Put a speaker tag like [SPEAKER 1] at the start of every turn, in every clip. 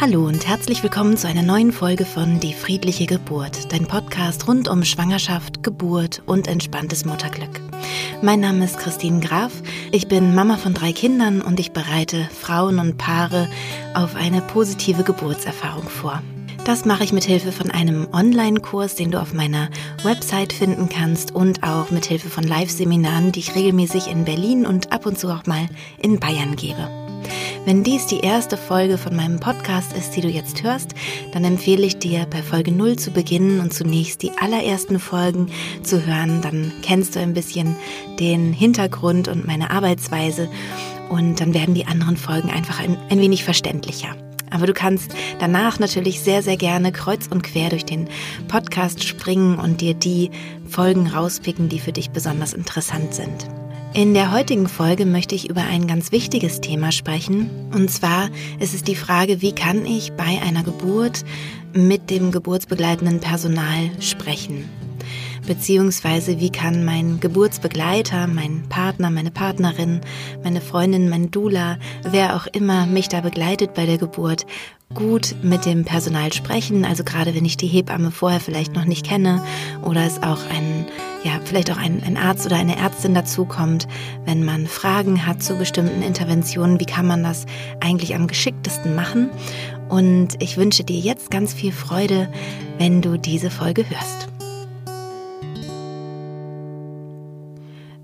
[SPEAKER 1] Hallo und herzlich willkommen zu einer neuen Folge von Die friedliche Geburt, dein Podcast rund um Schwangerschaft, Geburt und entspanntes Mutterglück. Mein Name ist Christine Graf, ich bin Mama von drei Kindern und ich bereite Frauen und Paare auf eine positive Geburtserfahrung vor. Das mache ich mit Hilfe von einem Online-Kurs, den du auf meiner Website finden kannst und auch mit Hilfe von Live-Seminaren, die ich regelmäßig in Berlin und ab und zu auch mal in Bayern gebe. Wenn dies die erste Folge von meinem Podcast ist, die du jetzt hörst, dann empfehle ich dir, bei Folge 0 zu beginnen und zunächst die allerersten Folgen zu hören. Dann kennst du ein bisschen den Hintergrund und meine Arbeitsweise und dann werden die anderen Folgen einfach ein, ein wenig verständlicher. Aber du kannst danach natürlich sehr, sehr gerne kreuz und quer durch den Podcast springen und dir die Folgen rauspicken, die für dich besonders interessant sind. In der heutigen Folge möchte ich über ein ganz wichtiges Thema sprechen. Und zwar ist es die Frage, wie kann ich bei einer Geburt mit dem geburtsbegleitenden Personal sprechen? Beziehungsweise wie kann mein Geburtsbegleiter, mein Partner, meine Partnerin, meine Freundin, mein Dula, wer auch immer mich da begleitet bei der Geburt, gut mit dem Personal sprechen. Also gerade wenn ich die Hebamme vorher vielleicht noch nicht kenne oder es auch ein, ja, vielleicht auch ein, ein Arzt oder eine Ärztin dazukommt, wenn man Fragen hat zu bestimmten Interventionen, wie kann man das eigentlich am geschicktesten machen? Und ich wünsche dir jetzt ganz viel Freude, wenn du diese Folge hörst.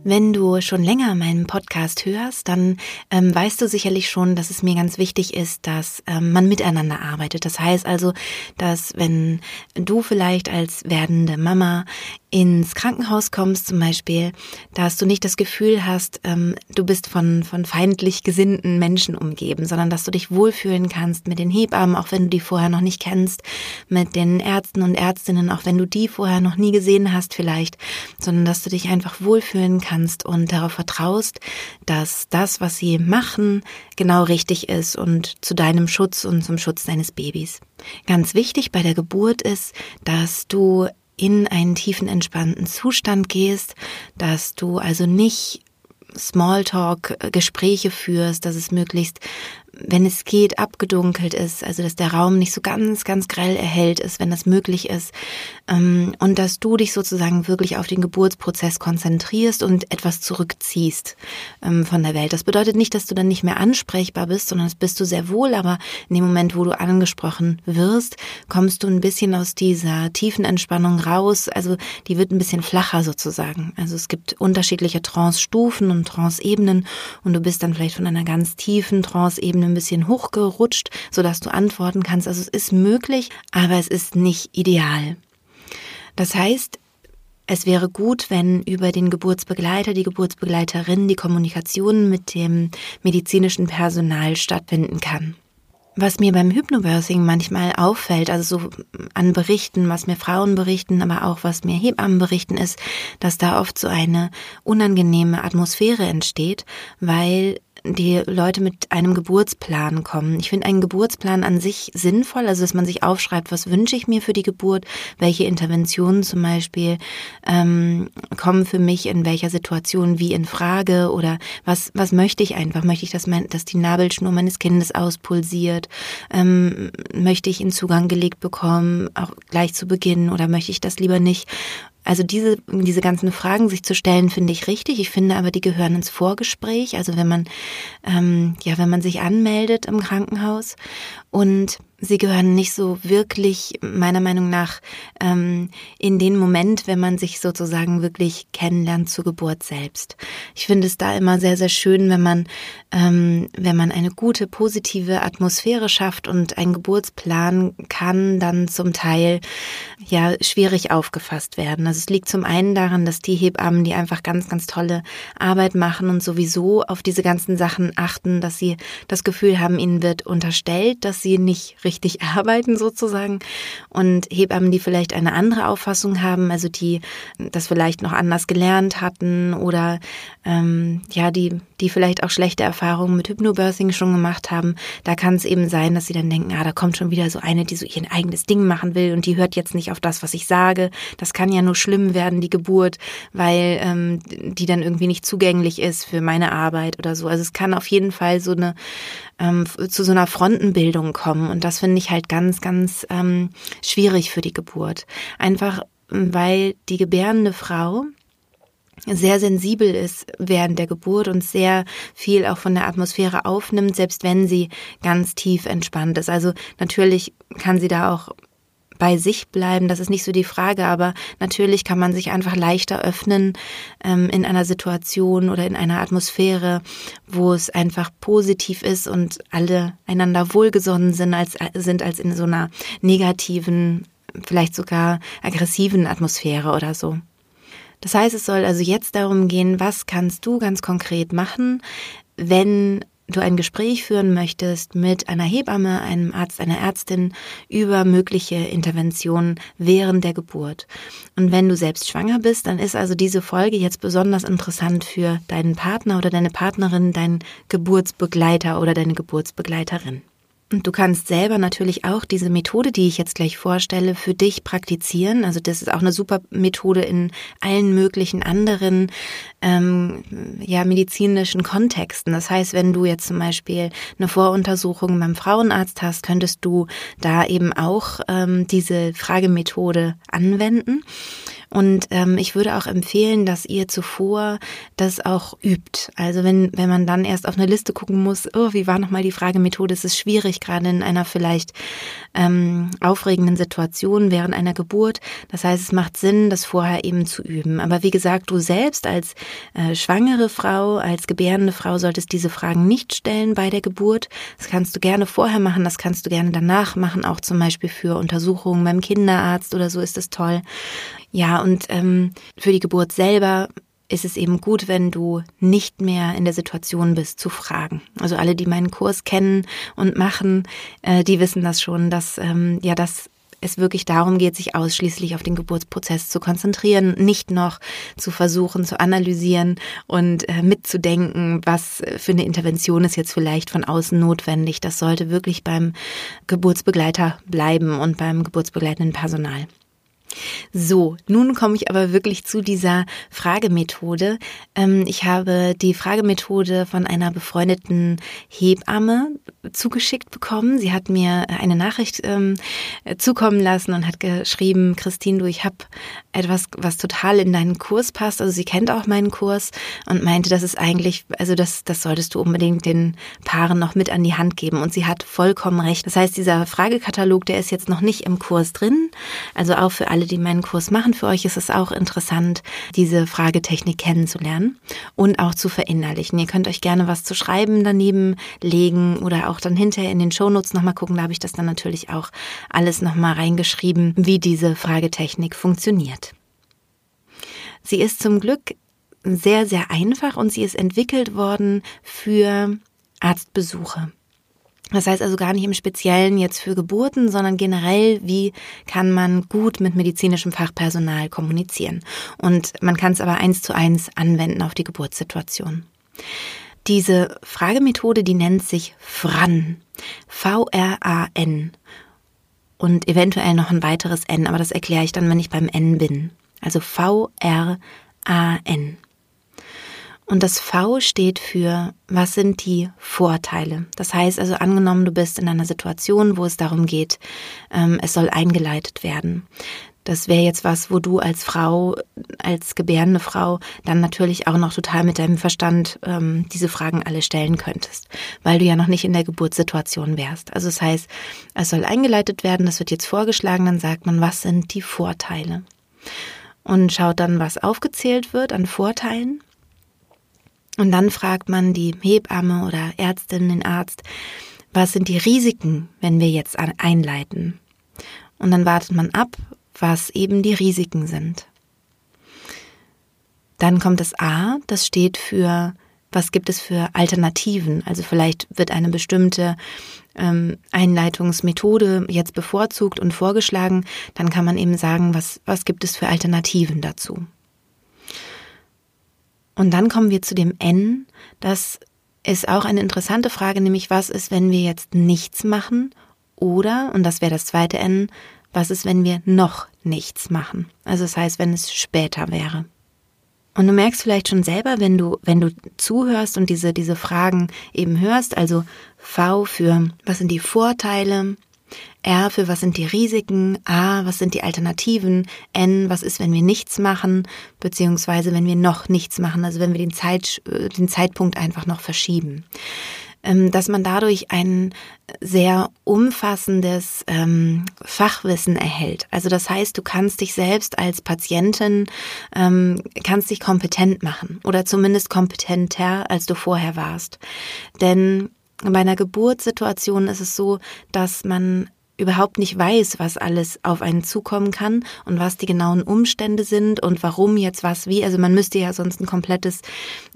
[SPEAKER 1] Wenn du schon länger meinen Podcast hörst, dann ähm, weißt du sicherlich schon, dass es mir ganz wichtig ist, dass ähm, man miteinander arbeitet. Das heißt also, dass wenn du vielleicht als werdende Mama ins Krankenhaus kommst zum Beispiel, dass du nicht das Gefühl hast, ähm, du bist von, von feindlich gesinnten Menschen umgeben, sondern dass du dich wohlfühlen kannst mit den Hebammen, auch wenn du die vorher noch nicht kennst, mit den Ärzten und Ärztinnen, auch wenn du die vorher noch nie gesehen hast vielleicht, sondern dass du dich einfach wohlfühlen kannst und darauf vertraust, dass das, was sie machen, genau richtig ist und zu deinem Schutz und zum Schutz deines Babys. Ganz wichtig bei der Geburt ist, dass du in einen tiefen entspannten Zustand gehst, dass du also nicht Smalltalk Gespräche führst, dass es möglichst wenn es geht, abgedunkelt ist, also dass der Raum nicht so ganz, ganz grell erhellt ist, wenn das möglich ist, ähm, und dass du dich sozusagen wirklich auf den Geburtsprozess konzentrierst und etwas zurückziehst ähm, von der Welt. Das bedeutet nicht, dass du dann nicht mehr ansprechbar bist, sondern das bist du sehr wohl, aber in dem Moment, wo du angesprochen wirst, kommst du ein bisschen aus dieser tiefen Entspannung raus, also die wird ein bisschen flacher sozusagen. Also es gibt unterschiedliche Trance-Stufen und Trance-Ebenen und du bist dann vielleicht von einer ganz tiefen Trance-Ebene ein bisschen hochgerutscht, sodass du antworten kannst. Also es ist möglich, aber es ist nicht ideal. Das heißt, es wäre gut, wenn über den Geburtsbegleiter, die Geburtsbegleiterin die Kommunikation mit dem medizinischen Personal stattfinden kann. Was mir beim Hypnobirthing manchmal auffällt, also so an Berichten, was mir Frauen berichten, aber auch was mir Hebammen berichten, ist, dass da oft so eine unangenehme Atmosphäre entsteht, weil die Leute mit einem Geburtsplan kommen. Ich finde einen Geburtsplan an sich sinnvoll, also dass man sich aufschreibt, was wünsche ich mir für die Geburt, welche Interventionen zum Beispiel ähm, kommen für mich in welcher Situation wie in Frage oder was, was möchte ich einfach? Möchte ich, dass, mein, dass die Nabelschnur meines Kindes auspulsiert? Ähm, möchte ich in Zugang gelegt bekommen, auch gleich zu Beginn oder möchte ich das lieber nicht? Also diese, diese ganzen Fragen sich zu stellen, finde ich richtig. Ich finde aber, die gehören ins Vorgespräch. Also wenn man, ähm, ja, wenn man sich anmeldet im Krankenhaus und sie gehören nicht so wirklich, meiner Meinung nach, ähm, in den Moment, wenn man sich sozusagen wirklich kennenlernt zur Geburt selbst. Ich finde es da immer sehr, sehr schön, wenn man, ähm, wenn man eine gute, positive Atmosphäre schafft und ein Geburtsplan kann dann zum Teil ja schwierig aufgefasst werden. Also es liegt zum einen daran, dass die Hebammen, die einfach ganz, ganz tolle Arbeit machen und sowieso auf diese ganzen Sachen achten, dass sie das Gefühl haben, ihnen wird unterstellt, dass sie nicht richtig arbeiten sozusagen. Und Hebammen, die vielleicht eine andere Auffassung haben, also die das vielleicht noch anders gelernt hatten oder ähm, ja, die, die vielleicht auch schlechte Erfahrungen mit Hypnobirthing schon gemacht haben, da kann es eben sein, dass sie dann denken, ah, da kommt schon wieder so eine, die so ihr eigenes Ding machen will und die hört jetzt nicht auf das, was ich sage. Das kann ja nur schlimm werden, die Geburt, weil ähm, die dann irgendwie nicht zugänglich ist für meine Arbeit oder so. Also es kann auf jeden Fall so eine ähm, zu so einer Frontenbildung kommen und das das finde ich halt ganz, ganz ähm, schwierig für die Geburt. Einfach weil die gebärende Frau sehr sensibel ist während der Geburt und sehr viel auch von der Atmosphäre aufnimmt, selbst wenn sie ganz tief entspannt ist. Also natürlich kann sie da auch bei sich bleiben, das ist nicht so die Frage, aber natürlich kann man sich einfach leichter öffnen ähm, in einer Situation oder in einer Atmosphäre, wo es einfach positiv ist und alle einander wohlgesonnen sind als, sind als in so einer negativen, vielleicht sogar aggressiven Atmosphäre oder so. Das heißt, es soll also jetzt darum gehen, was kannst du ganz konkret machen, wenn du ein Gespräch führen möchtest mit einer Hebamme, einem Arzt, einer Ärztin über mögliche Interventionen während der Geburt. Und wenn du selbst schwanger bist, dann ist also diese Folge jetzt besonders interessant für deinen Partner oder deine Partnerin, deinen Geburtsbegleiter oder deine Geburtsbegleiterin. Und du kannst selber natürlich auch diese Methode, die ich jetzt gleich vorstelle, für dich praktizieren. Also das ist auch eine super Methode in allen möglichen anderen ähm, ja, medizinischen Kontexten. Das heißt, wenn du jetzt zum Beispiel eine Voruntersuchung beim Frauenarzt hast, könntest du da eben auch ähm, diese Fragemethode anwenden. Und ähm, ich würde auch empfehlen, dass ihr zuvor das auch übt. Also wenn, wenn man dann erst auf eine Liste gucken muss, oh, wie war nochmal die Fragemethode, es ist schwierig, gerade in einer vielleicht ähm, aufregenden Situation während einer Geburt. Das heißt, es macht Sinn, das vorher eben zu üben. Aber wie gesagt, du selbst als äh, schwangere Frau, als gebärende Frau solltest diese Fragen nicht stellen bei der Geburt. Das kannst du gerne vorher machen, das kannst du gerne danach machen, auch zum Beispiel für Untersuchungen beim Kinderarzt oder so ist es toll. Ja, und ähm, für die Geburt selber ist es eben gut, wenn du nicht mehr in der Situation bist, zu fragen. Also alle, die meinen Kurs kennen und machen, äh, die wissen das schon, dass ähm, ja dass es wirklich darum geht, sich ausschließlich auf den Geburtsprozess zu konzentrieren, nicht noch zu versuchen zu analysieren und äh, mitzudenken, was für eine Intervention ist jetzt vielleicht von außen notwendig. Das sollte wirklich beim Geburtsbegleiter bleiben und beim geburtsbegleitenden Personal. So, nun komme ich aber wirklich zu dieser Fragemethode. Ähm, ich habe die Fragemethode von einer befreundeten Hebamme zugeschickt bekommen. Sie hat mir eine Nachricht ähm, zukommen lassen und hat geschrieben, Christine, du, ich habe etwas, was total in deinen Kurs passt. Also sie kennt auch meinen Kurs und meinte, das ist eigentlich, also das, das solltest du unbedingt den Paaren noch mit an die Hand geben. Und sie hat vollkommen recht. Das heißt, dieser Fragekatalog, der ist jetzt noch nicht im Kurs drin. Also auch für alle, die meinen Kurs machen, für euch ist es auch interessant, diese Fragetechnik kennenzulernen und auch zu verinnerlichen. Ihr könnt euch gerne was zu schreiben daneben legen oder auch dann hinterher in den Shownotes nochmal gucken. Da habe ich das dann natürlich auch alles nochmal reingeschrieben, wie diese Fragetechnik funktioniert. Sie ist zum Glück sehr, sehr einfach und sie ist entwickelt worden für Arztbesuche. Das heißt also gar nicht im Speziellen jetzt für Geburten, sondern generell, wie kann man gut mit medizinischem Fachpersonal kommunizieren. Und man kann es aber eins zu eins anwenden auf die Geburtssituation. Diese Fragemethode, die nennt sich FRAN. V-R-A-N. Und eventuell noch ein weiteres N, aber das erkläre ich dann, wenn ich beim N bin. Also V-R-A-N. Und das V steht für, was sind die Vorteile? Das heißt also, angenommen, du bist in einer Situation, wo es darum geht, ähm, es soll eingeleitet werden. Das wäre jetzt was, wo du als Frau, als gebärende Frau, dann natürlich auch noch total mit deinem Verstand ähm, diese Fragen alle stellen könntest, weil du ja noch nicht in der Geburtssituation wärst. Also das heißt, es soll eingeleitet werden, das wird jetzt vorgeschlagen, dann sagt man, was sind die Vorteile? Und schaut dann, was aufgezählt wird an Vorteilen und dann fragt man die Hebamme oder Ärztin, den Arzt, was sind die Risiken, wenn wir jetzt einleiten? Und dann wartet man ab, was eben die Risiken sind. Dann kommt das A, das steht für, was gibt es für Alternativen? Also vielleicht wird eine bestimmte ähm, Einleitungsmethode jetzt bevorzugt und vorgeschlagen, dann kann man eben sagen, was, was gibt es für Alternativen dazu? Und dann kommen wir zu dem N. Das ist auch eine interessante Frage, nämlich was ist, wenn wir jetzt nichts machen? Oder, und das wäre das zweite N, was ist, wenn wir noch nichts machen? Also das heißt, wenn es später wäre. Und du merkst vielleicht schon selber, wenn du, wenn du zuhörst und diese, diese Fragen eben hörst, also V für was sind die Vorteile, R für was sind die Risiken, A, was sind die Alternativen, N, was ist, wenn wir nichts machen, beziehungsweise wenn wir noch nichts machen, also wenn wir den, Zeit, äh, den Zeitpunkt einfach noch verschieben. Ähm, dass man dadurch ein sehr umfassendes ähm, Fachwissen erhält. Also das heißt, du kannst dich selbst als Patientin, ähm, kannst dich kompetent machen oder zumindest kompetenter, als du vorher warst. Denn bei einer Geburtssituation ist es so, dass man überhaupt nicht weiß, was alles auf einen zukommen kann und was die genauen Umstände sind und warum jetzt was wie. Also man müsste ja sonst ein komplettes,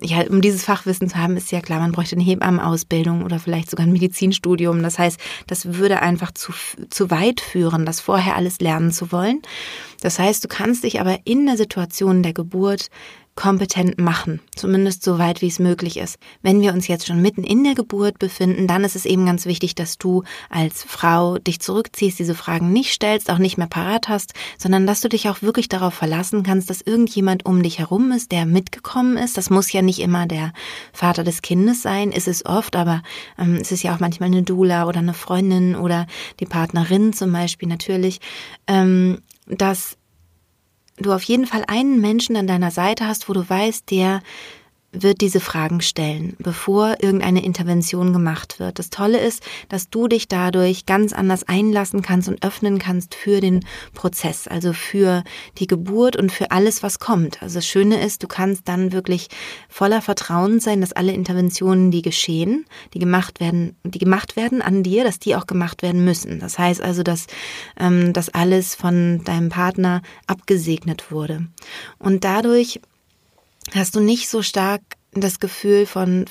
[SPEAKER 1] ja, um dieses Fachwissen zu haben, ist ja klar, man bräuchte eine Hebammenausbildung oder vielleicht sogar ein Medizinstudium. Das heißt, das würde einfach zu, zu weit führen, das vorher alles lernen zu wollen. Das heißt, du kannst dich aber in der Situation der Geburt kompetent machen, zumindest so weit wie es möglich ist. Wenn wir uns jetzt schon mitten in der Geburt befinden, dann ist es eben ganz wichtig, dass du als Frau dich zurückziehst, diese Fragen nicht stellst, auch nicht mehr parat hast, sondern dass du dich auch wirklich darauf verlassen kannst, dass irgendjemand um dich herum ist, der mitgekommen ist. Das muss ja nicht immer der Vater des Kindes sein, ist es oft, aber ähm, es ist ja auch manchmal eine Dula oder eine Freundin oder die Partnerin zum Beispiel natürlich, ähm, dass du auf jeden Fall einen Menschen an deiner Seite hast, wo du weißt, der wird diese Fragen stellen, bevor irgendeine Intervention gemacht wird. Das Tolle ist, dass du dich dadurch ganz anders einlassen kannst und öffnen kannst für den Prozess, also für die Geburt und für alles, was kommt. Also das Schöne ist, du kannst dann wirklich voller Vertrauen sein, dass alle Interventionen, die geschehen, die gemacht werden, die gemacht werden an dir, dass die auch gemacht werden müssen. Das heißt also, dass ähm, das alles von deinem Partner abgesegnet wurde. Und dadurch hast du nicht so stark das Gefühl von,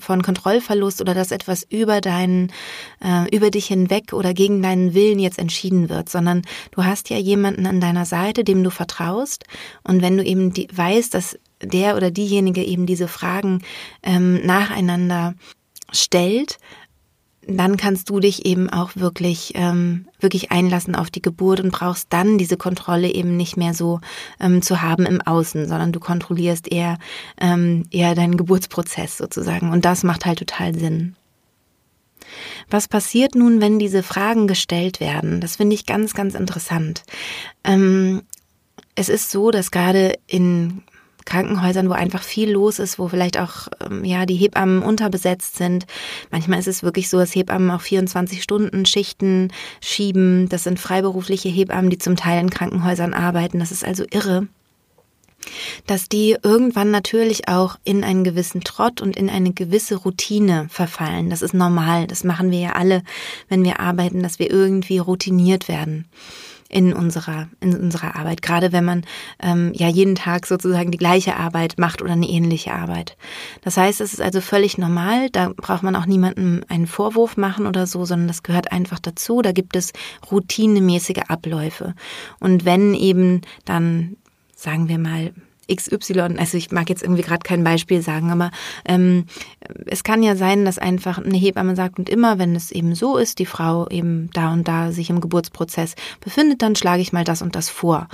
[SPEAKER 1] von Kontrollverlust oder dass etwas über deinen, äh, über dich hinweg oder gegen deinen Willen jetzt entschieden wird, sondern du hast ja jemanden an deiner Seite, dem du vertraust. Und wenn du eben die, weißt, dass der oder diejenige eben diese Fragen ähm, nacheinander stellt, dann kannst du dich eben auch wirklich, ähm, wirklich einlassen auf die Geburt und brauchst dann diese Kontrolle eben nicht mehr so ähm, zu haben im Außen, sondern du kontrollierst eher, ähm, eher deinen Geburtsprozess sozusagen. Und das macht halt total Sinn. Was passiert nun, wenn diese Fragen gestellt werden? Das finde ich ganz, ganz interessant. Ähm, es ist so, dass gerade in Krankenhäusern, wo einfach viel los ist, wo vielleicht auch ähm, ja die Hebammen unterbesetzt sind. Manchmal ist es wirklich so, dass Hebammen auch 24 Stunden Schichten schieben. Das sind freiberufliche Hebammen, die zum Teil in Krankenhäusern arbeiten. Das ist also irre dass die irgendwann natürlich auch in einen gewissen Trott und in eine gewisse Routine verfallen. Das ist normal. Das machen wir ja alle, wenn wir arbeiten, dass wir irgendwie routiniert werden in unserer, in unserer Arbeit. Gerade wenn man ähm, ja jeden Tag sozusagen die gleiche Arbeit macht oder eine ähnliche Arbeit. Das heißt, es ist also völlig normal. Da braucht man auch niemandem einen Vorwurf machen oder so, sondern das gehört einfach dazu. Da gibt es routinemäßige Abläufe. Und wenn eben dann, sagen wir mal, XY, also ich mag jetzt irgendwie gerade kein Beispiel sagen, aber ähm, es kann ja sein, dass einfach eine Hebamme sagt, und immer, wenn es eben so ist, die Frau eben da und da sich im Geburtsprozess befindet, dann schlage ich mal das und das vor,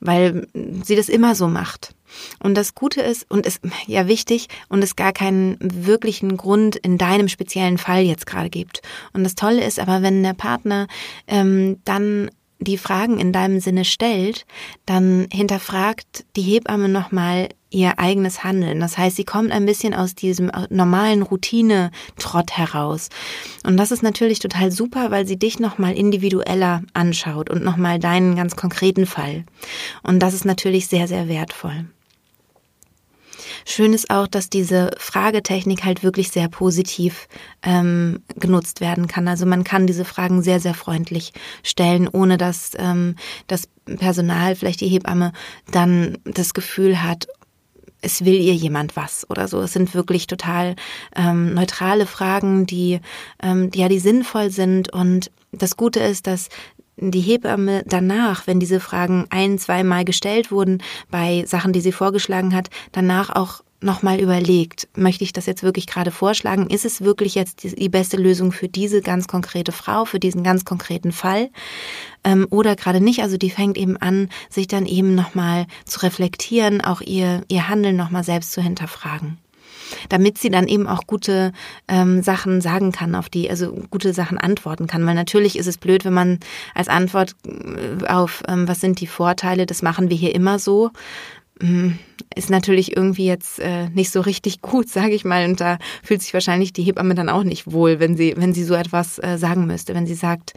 [SPEAKER 1] weil sie das immer so macht. Und das Gute ist, und es ja wichtig, und es gar keinen wirklichen Grund in deinem speziellen Fall jetzt gerade gibt. Und das Tolle ist aber, wenn der Partner ähm, dann die Fragen in deinem Sinne stellt, dann hinterfragt die Hebamme nochmal ihr eigenes Handeln. Das heißt, sie kommt ein bisschen aus diesem normalen Routine-Trott heraus. Und das ist natürlich total super, weil sie dich nochmal individueller anschaut und nochmal deinen ganz konkreten Fall. Und das ist natürlich sehr, sehr wertvoll. Schön ist auch, dass diese Fragetechnik halt wirklich sehr positiv ähm, genutzt werden kann. Also man kann diese Fragen sehr, sehr freundlich stellen, ohne dass ähm, das Personal, vielleicht die Hebamme, dann das Gefühl hat, es will ihr jemand was oder so. Es sind wirklich total ähm, neutrale Fragen, die, ähm, die ja die sinnvoll sind. Und das Gute ist, dass die Hebamme danach, wenn diese Fragen ein, zweimal gestellt wurden, bei Sachen, die sie vorgeschlagen hat, danach auch nochmal überlegt, möchte ich das jetzt wirklich gerade vorschlagen? Ist es wirklich jetzt die beste Lösung für diese ganz konkrete Frau, für diesen ganz konkreten Fall? Ähm, oder gerade nicht? Also die fängt eben an, sich dann eben nochmal zu reflektieren, auch ihr, ihr Handeln nochmal selbst zu hinterfragen. Damit sie dann eben auch gute ähm, Sachen sagen kann, auf die, also gute Sachen antworten kann. Weil natürlich ist es blöd, wenn man als Antwort äh, auf, ähm, was sind die Vorteile, das machen wir hier immer so, hm, ist natürlich irgendwie jetzt äh, nicht so richtig gut, sage ich mal. Und da fühlt sich wahrscheinlich die Hebamme dann auch nicht wohl, wenn sie, wenn sie so etwas äh, sagen müsste, wenn sie sagt,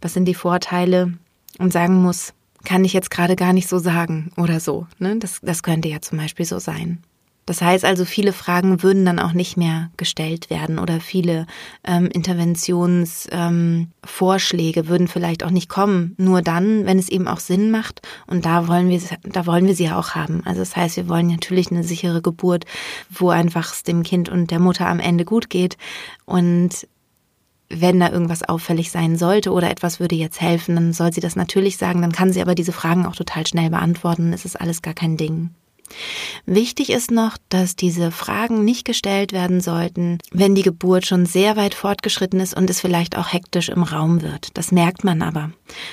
[SPEAKER 1] was sind die Vorteile und sagen muss, kann ich jetzt gerade gar nicht so sagen oder so. Ne? Das, das könnte ja zum Beispiel so sein. Das heißt also, viele Fragen würden dann auch nicht mehr gestellt werden oder viele ähm, Interventionsvorschläge ähm, würden vielleicht auch nicht kommen. Nur dann, wenn es eben auch Sinn macht. Und da wollen wir, da wollen wir sie ja auch haben. Also das heißt, wir wollen natürlich eine sichere Geburt, wo einfach es dem Kind und der Mutter am Ende gut geht. Und wenn da irgendwas auffällig sein sollte oder etwas würde jetzt helfen, dann soll sie das natürlich sagen. Dann kann sie aber diese Fragen auch total schnell beantworten. Es ist alles gar kein Ding. Wichtig ist noch, dass diese Fragen nicht gestellt werden sollten, wenn die Geburt schon sehr weit fortgeschritten ist und es vielleicht auch hektisch im Raum wird. Das merkt man aber.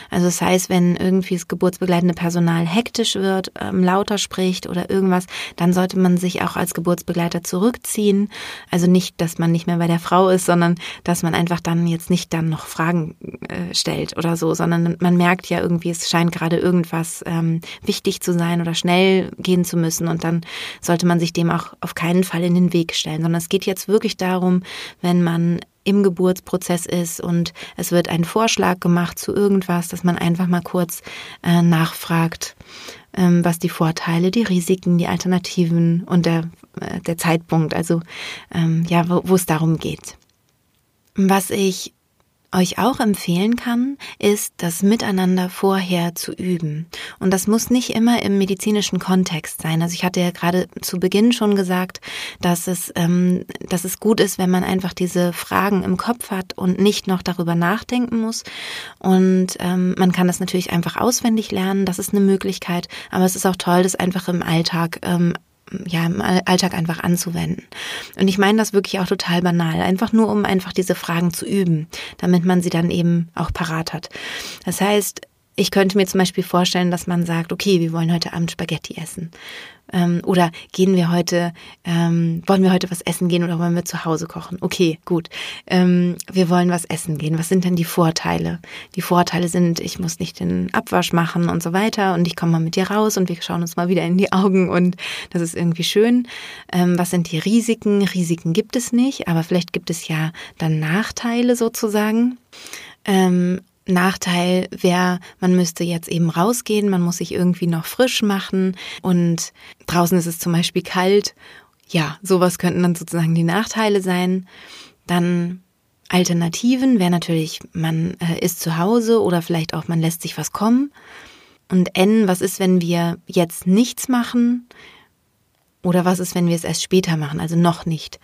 [SPEAKER 1] Also das heißt, wenn irgendwie das geburtsbegleitende Personal hektisch wird, ähm, lauter spricht oder irgendwas, dann sollte man sich auch als Geburtsbegleiter zurückziehen. Also nicht, dass man nicht mehr bei der Frau ist, sondern dass man einfach dann jetzt nicht dann noch Fragen äh, stellt oder so, sondern man merkt ja irgendwie, es scheint gerade irgendwas ähm, wichtig zu sein oder schnell gehen zu müssen müssen. Und dann sollte man sich dem auch auf keinen Fall in den Weg stellen, sondern es geht jetzt wirklich darum, wenn man im Geburtsprozess ist und es wird ein Vorschlag gemacht zu irgendwas, dass man einfach mal kurz äh, nachfragt, ähm, was die Vorteile, die Risiken, die Alternativen und der, äh, der Zeitpunkt, also ähm, ja, wo, wo es darum geht. Was ich euch auch empfehlen kann, ist, das Miteinander vorher zu üben. Und das muss nicht immer im medizinischen Kontext sein. Also ich hatte ja gerade zu Beginn schon gesagt, dass es, ähm, dass es gut ist, wenn man einfach diese Fragen im Kopf hat und nicht noch darüber nachdenken muss. Und ähm, man kann das natürlich einfach auswendig lernen, das ist eine Möglichkeit. Aber es ist auch toll, das einfach im Alltag ähm, ja, im Alltag einfach anzuwenden. Und ich meine das wirklich auch total banal, einfach nur um einfach diese Fragen zu üben, damit man sie dann eben auch parat hat. Das heißt, ich könnte mir zum Beispiel vorstellen, dass man sagt, okay, wir wollen heute Abend Spaghetti essen. Ähm, oder gehen wir heute, ähm, wollen wir heute was essen gehen oder wollen wir zu Hause kochen? Okay, gut. Ähm, wir wollen was essen gehen. Was sind denn die Vorteile? Die Vorteile sind, ich muss nicht den Abwasch machen und so weiter und ich komme mal mit dir raus und wir schauen uns mal wieder in die Augen und das ist irgendwie schön. Ähm, was sind die Risiken? Risiken gibt es nicht, aber vielleicht gibt es ja dann Nachteile sozusagen. Nachteil wäre, man müsste jetzt eben rausgehen, man muss sich irgendwie noch frisch machen und draußen ist es zum Beispiel kalt. Ja, sowas könnten dann sozusagen die Nachteile sein. Dann Alternativen wäre natürlich, man äh, ist zu Hause oder vielleicht auch man lässt sich was kommen. Und N, was ist, wenn wir jetzt nichts machen? Oder was ist, wenn wir es erst später machen, also noch nicht?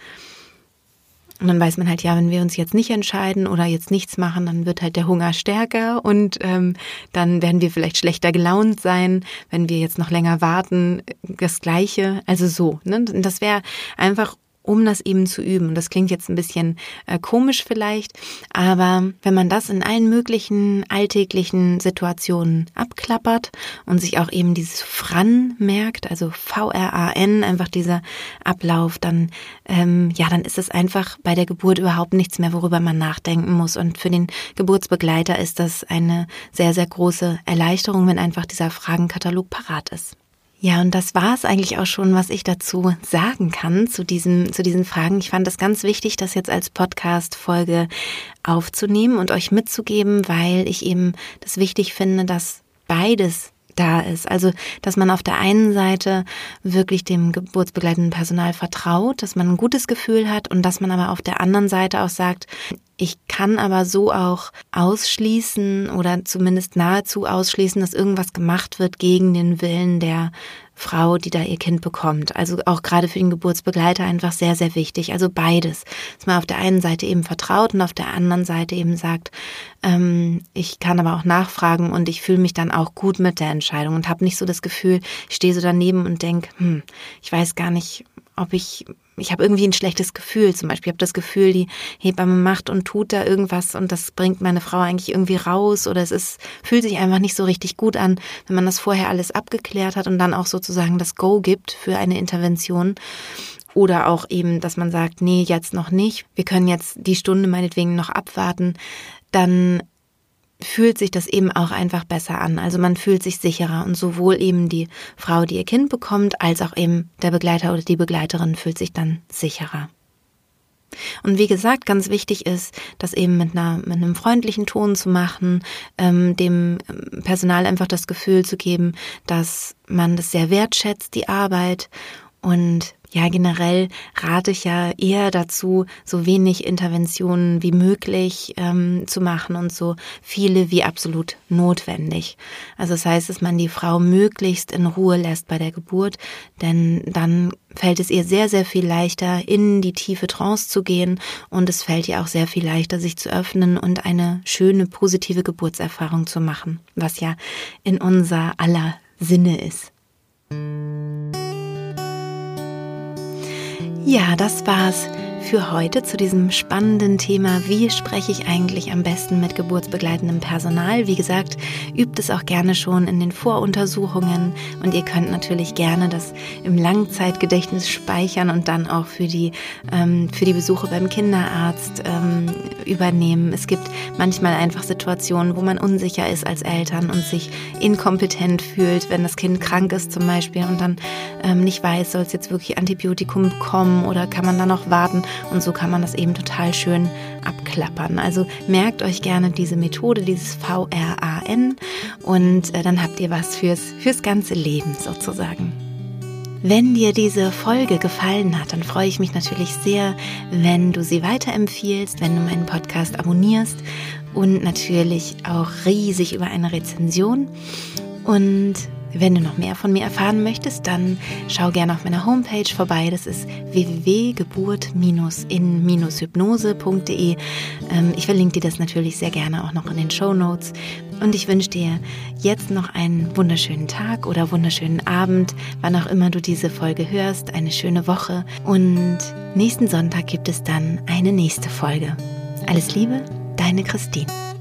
[SPEAKER 1] Und dann weiß man halt, ja, wenn wir uns jetzt nicht entscheiden oder jetzt nichts machen, dann wird halt der Hunger stärker und ähm, dann werden wir vielleicht schlechter gelaunt sein. Wenn wir jetzt noch länger warten, das Gleiche. Also so. Ne? Das wäre einfach um das eben zu üben. Und das klingt jetzt ein bisschen äh, komisch vielleicht, aber wenn man das in allen möglichen alltäglichen Situationen abklappert und sich auch eben dieses Fran merkt, also V-R-A-N, einfach dieser Ablauf, dann, ähm, ja, dann ist es einfach bei der Geburt überhaupt nichts mehr, worüber man nachdenken muss. Und für den Geburtsbegleiter ist das eine sehr, sehr große Erleichterung, wenn einfach dieser Fragenkatalog parat ist. Ja, und das war es eigentlich auch schon, was ich dazu sagen kann zu diesem, zu diesen Fragen. Ich fand es ganz wichtig, das jetzt als Podcast-Folge aufzunehmen und euch mitzugeben, weil ich eben das wichtig finde, dass beides da ist. Also, dass man auf der einen Seite wirklich dem geburtsbegleitenden Personal vertraut, dass man ein gutes Gefühl hat und dass man aber auf der anderen Seite auch sagt, ich kann aber so auch ausschließen oder zumindest nahezu ausschließen, dass irgendwas gemacht wird gegen den Willen der Frau, die da ihr Kind bekommt. Also auch gerade für den Geburtsbegleiter einfach sehr, sehr wichtig. Also beides. Dass man auf der einen Seite eben vertraut und auf der anderen Seite eben sagt, ähm, ich kann aber auch nachfragen und ich fühle mich dann auch gut mit der Entscheidung und habe nicht so das Gefühl, ich stehe so daneben und denke, hm, ich weiß gar nicht, ob ich ich habe irgendwie ein schlechtes Gefühl. Zum Beispiel, ich habe das Gefühl, die Hebamme macht und tut da irgendwas und das bringt meine Frau eigentlich irgendwie raus oder es ist, fühlt sich einfach nicht so richtig gut an, wenn man das vorher alles abgeklärt hat und dann auch sozusagen das Go gibt für eine Intervention. oder auch eben, dass man sagt, nee, jetzt noch nicht, wir können jetzt die Stunde meinetwegen noch abwarten, dann fühlt sich das eben auch einfach besser an. Also man fühlt sich sicherer und sowohl eben die Frau, die ihr Kind bekommt, als auch eben der Begleiter oder die Begleiterin fühlt sich dann sicherer. Und wie gesagt, ganz wichtig ist, das eben mit, einer, mit einem freundlichen Ton zu machen, ähm, dem Personal einfach das Gefühl zu geben, dass man das sehr wertschätzt, die Arbeit und ja, generell rate ich ja eher dazu, so wenig Interventionen wie möglich ähm, zu machen und so viele wie absolut notwendig. Also das heißt, dass man die Frau möglichst in Ruhe lässt bei der Geburt, denn dann fällt es ihr sehr, sehr viel leichter, in die tiefe Trance zu gehen und es fällt ihr auch sehr viel leichter, sich zu öffnen und eine schöne, positive Geburtserfahrung zu machen, was ja in unser aller Sinne ist. Ja, das war's für heute zu diesem spannenden Thema, wie spreche ich eigentlich am besten mit geburtsbegleitendem Personal. Wie gesagt, übt es auch gerne schon in den Voruntersuchungen und ihr könnt natürlich gerne das im Langzeitgedächtnis speichern und dann auch für die, ähm, für die Besuche beim Kinderarzt ähm, übernehmen. Es gibt manchmal einfach Situationen, wo man unsicher ist als Eltern und sich inkompetent fühlt, wenn das Kind krank ist zum Beispiel und dann ähm, nicht weiß, soll es jetzt wirklich Antibiotikum bekommen oder kann man da noch warten und so kann man das eben total schön abklappern. Also merkt euch gerne diese Methode, dieses VRAN und äh, dann habt ihr was fürs, fürs ganze Leben sozusagen. Wenn dir diese Folge gefallen hat, dann freue ich mich natürlich sehr, wenn du sie weiterempfiehlst, wenn du meinen Podcast abonnierst und natürlich auch riesig über eine Rezension. Und wenn du noch mehr von mir erfahren möchtest, dann schau gerne auf meiner Homepage vorbei. Das ist www.geburt-in-hypnose.de. Ähm, ich verlinke dir das natürlich sehr gerne auch noch in den Show Notes. Und ich wünsche dir jetzt noch einen wunderschönen Tag oder wunderschönen Abend, wann auch immer du diese Folge hörst, eine schöne Woche. Und nächsten Sonntag gibt es dann eine nächste Folge. Alles Liebe, deine Christine.